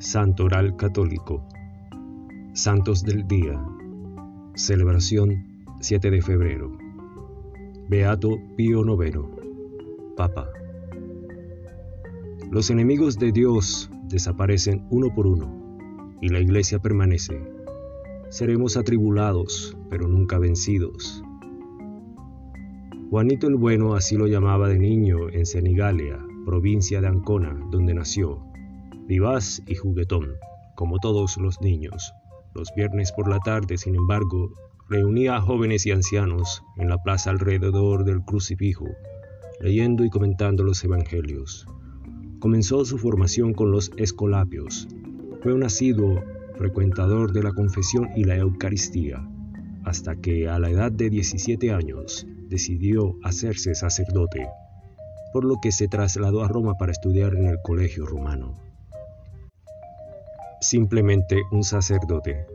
Santo Oral Católico. Santos del Día. Celebración 7 de febrero. Beato Pío IX. Papa. Los enemigos de Dios desaparecen uno por uno y la iglesia permanece. Seremos atribulados, pero nunca vencidos. Juanito el Bueno así lo llamaba de niño en Senigalia, provincia de Ancona, donde nació vivaz y juguetón, como todos los niños. Los viernes por la tarde, sin embargo, reunía a jóvenes y ancianos en la plaza alrededor del crucifijo, leyendo y comentando los evangelios. Comenzó su formación con los escolapios. Fue un asiduo frecuentador de la confesión y la Eucaristía, hasta que a la edad de 17 años decidió hacerse sacerdote, por lo que se trasladó a Roma para estudiar en el colegio romano simplemente un sacerdote.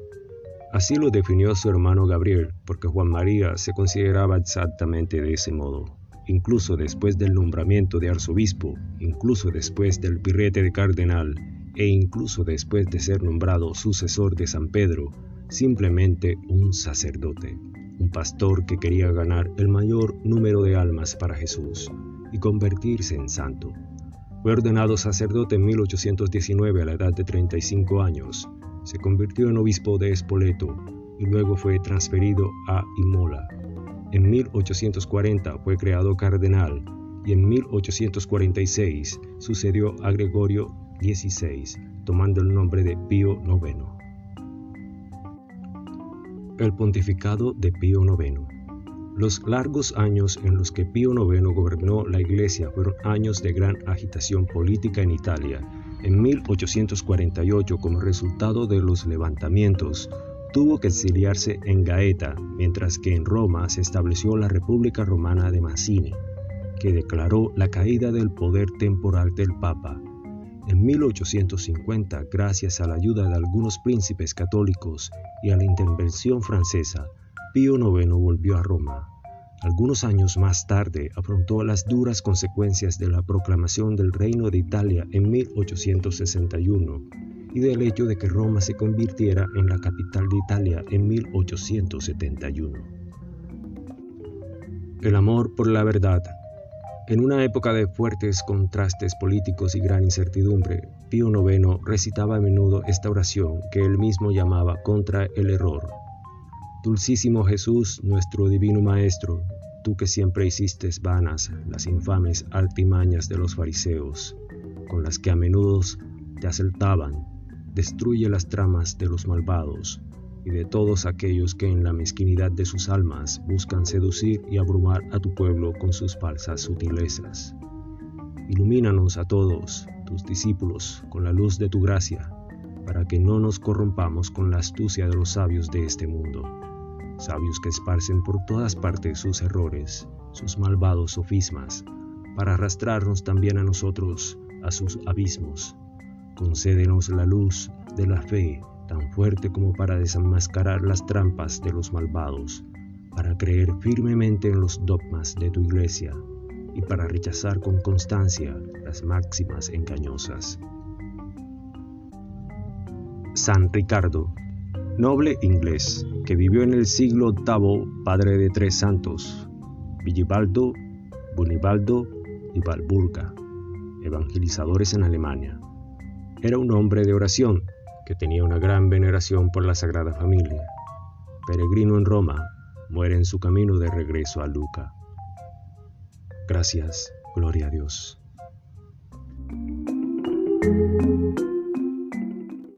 Así lo definió su hermano Gabriel, porque Juan María se consideraba exactamente de ese modo. Incluso después del nombramiento de arzobispo, incluso después del pirrete de cardenal, e incluso después de ser nombrado sucesor de San Pedro, simplemente un sacerdote, un pastor que quería ganar el mayor número de almas para Jesús y convertirse en santo. Fue ordenado sacerdote en 1819 a la edad de 35 años. Se convirtió en obispo de Espoleto y luego fue transferido a Imola. En 1840 fue creado cardenal y en 1846 sucedió a Gregorio XVI, tomando el nombre de Pío IX. El pontificado de Pío IX. Los largos años en los que Pío IX gobernó la Iglesia fueron años de gran agitación política en Italia. En 1848, como resultado de los levantamientos, tuvo que exiliarse en Gaeta, mientras que en Roma se estableció la República Romana de Mazzini, que declaró la caída del poder temporal del Papa. En 1850, gracias a la ayuda de algunos príncipes católicos y a la intervención francesa, Pío IX volvió a Roma. Algunos años más tarde afrontó las duras consecuencias de la proclamación del Reino de Italia en 1861 y del hecho de que Roma se convirtiera en la capital de Italia en 1871. El amor por la verdad. En una época de fuertes contrastes políticos y gran incertidumbre, Pío IX recitaba a menudo esta oración que él mismo llamaba contra el error. Dulcísimo Jesús, nuestro divino Maestro, tú que siempre hiciste vanas las infames artimañas de los fariseos, con las que a menudo te asaltaban, destruye las tramas de los malvados y de todos aquellos que en la mezquinidad de sus almas buscan seducir y abrumar a tu pueblo con sus falsas sutilezas. Ilumínanos a todos, tus discípulos, con la luz de tu gracia, para que no nos corrompamos con la astucia de los sabios de este mundo sabios que esparcen por todas partes sus errores, sus malvados sofismas, para arrastrarnos también a nosotros a sus abismos. Concédenos la luz de la fe tan fuerte como para desenmascarar las trampas de los malvados, para creer firmemente en los dogmas de tu iglesia y para rechazar con constancia las máximas engañosas. San Ricardo noble inglés que vivió en el siglo VIII, padre de tres santos, Villibaldo, Bunibaldo y Balburga, evangelizadores en Alemania. Era un hombre de oración que tenía una gran veneración por la Sagrada Familia. Peregrino en Roma, muere en su camino de regreso a Luca. Gracias, gloria a Dios.